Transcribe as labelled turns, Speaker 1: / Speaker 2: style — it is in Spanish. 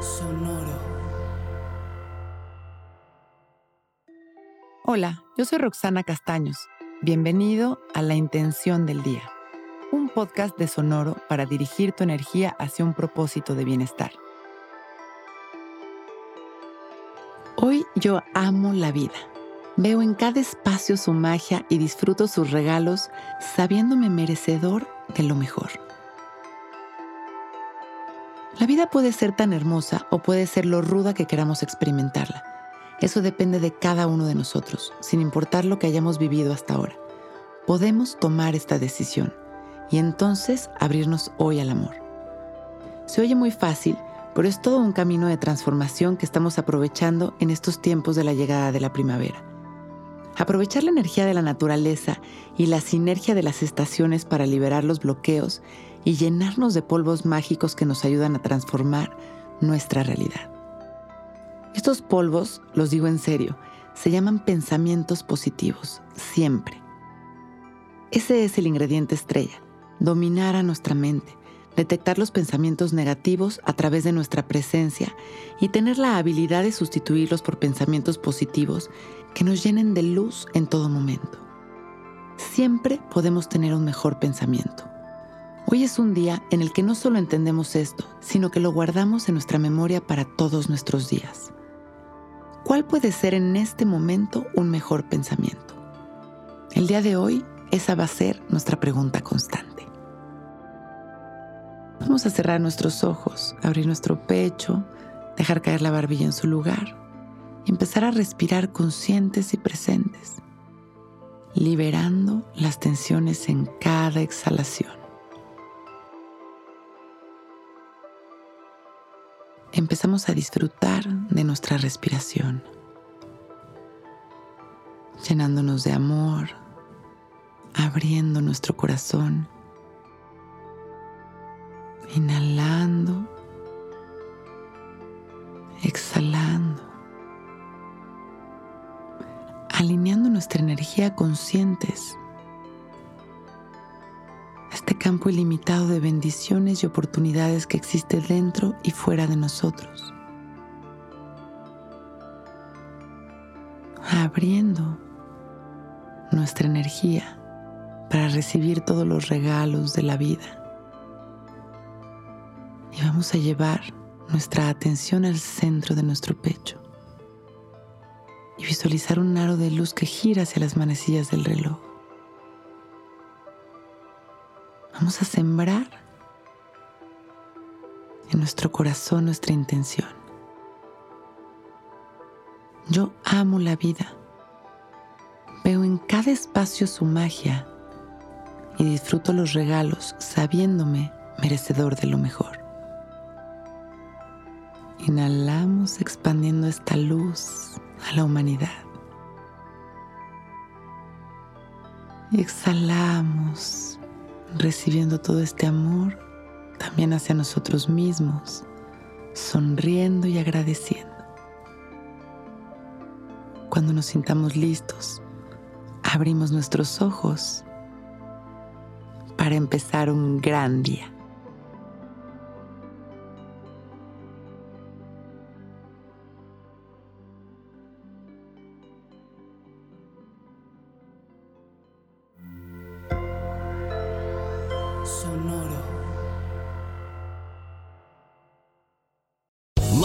Speaker 1: Sonoro.
Speaker 2: Hola, yo soy Roxana Castaños. Bienvenido a La Intención del Día, un podcast de Sonoro para dirigir tu energía hacia un propósito de bienestar. Hoy yo amo la vida. Veo en cada espacio su magia y disfruto sus regalos sabiéndome merecedor de lo mejor. La vida puede ser tan hermosa o puede ser lo ruda que queramos experimentarla. Eso depende de cada uno de nosotros, sin importar lo que hayamos vivido hasta ahora. Podemos tomar esta decisión y entonces abrirnos hoy al amor. Se oye muy fácil, pero es todo un camino de transformación que estamos aprovechando en estos tiempos de la llegada de la primavera. Aprovechar la energía de la naturaleza y la sinergia de las estaciones para liberar los bloqueos y llenarnos de polvos mágicos que nos ayudan a transformar nuestra realidad. Estos polvos, los digo en serio, se llaman pensamientos positivos, siempre. Ese es el ingrediente estrella, dominar a nuestra mente, detectar los pensamientos negativos a través de nuestra presencia y tener la habilidad de sustituirlos por pensamientos positivos que nos llenen de luz en todo momento. Siempre podemos tener un mejor pensamiento. Hoy es un día en el que no solo entendemos esto, sino que lo guardamos en nuestra memoria para todos nuestros días. ¿Cuál puede ser en este momento un mejor pensamiento? El día de hoy, esa va a ser nuestra pregunta constante. Vamos a cerrar nuestros ojos, abrir nuestro pecho, dejar caer la barbilla en su lugar y empezar a respirar conscientes y presentes, liberando las tensiones en cada exhalación. Empezamos a disfrutar de nuestra respiración, llenándonos de amor, abriendo nuestro corazón, inhalando, exhalando alineando nuestra energía conscientes campo ilimitado de bendiciones y oportunidades que existe dentro y fuera de nosotros. Abriendo nuestra energía para recibir todos los regalos de la vida. Y vamos a llevar nuestra atención al centro de nuestro pecho y visualizar un aro de luz que gira hacia las manecillas del reloj. Vamos a sembrar en nuestro corazón nuestra intención. Yo amo la vida. Veo en cada espacio su magia y disfruto los regalos sabiéndome merecedor de lo mejor. Inhalamos expandiendo esta luz a la humanidad. Exhalamos recibiendo todo este amor también hacia nosotros mismos, sonriendo y agradeciendo. Cuando nos sintamos listos, abrimos nuestros ojos para empezar un gran día.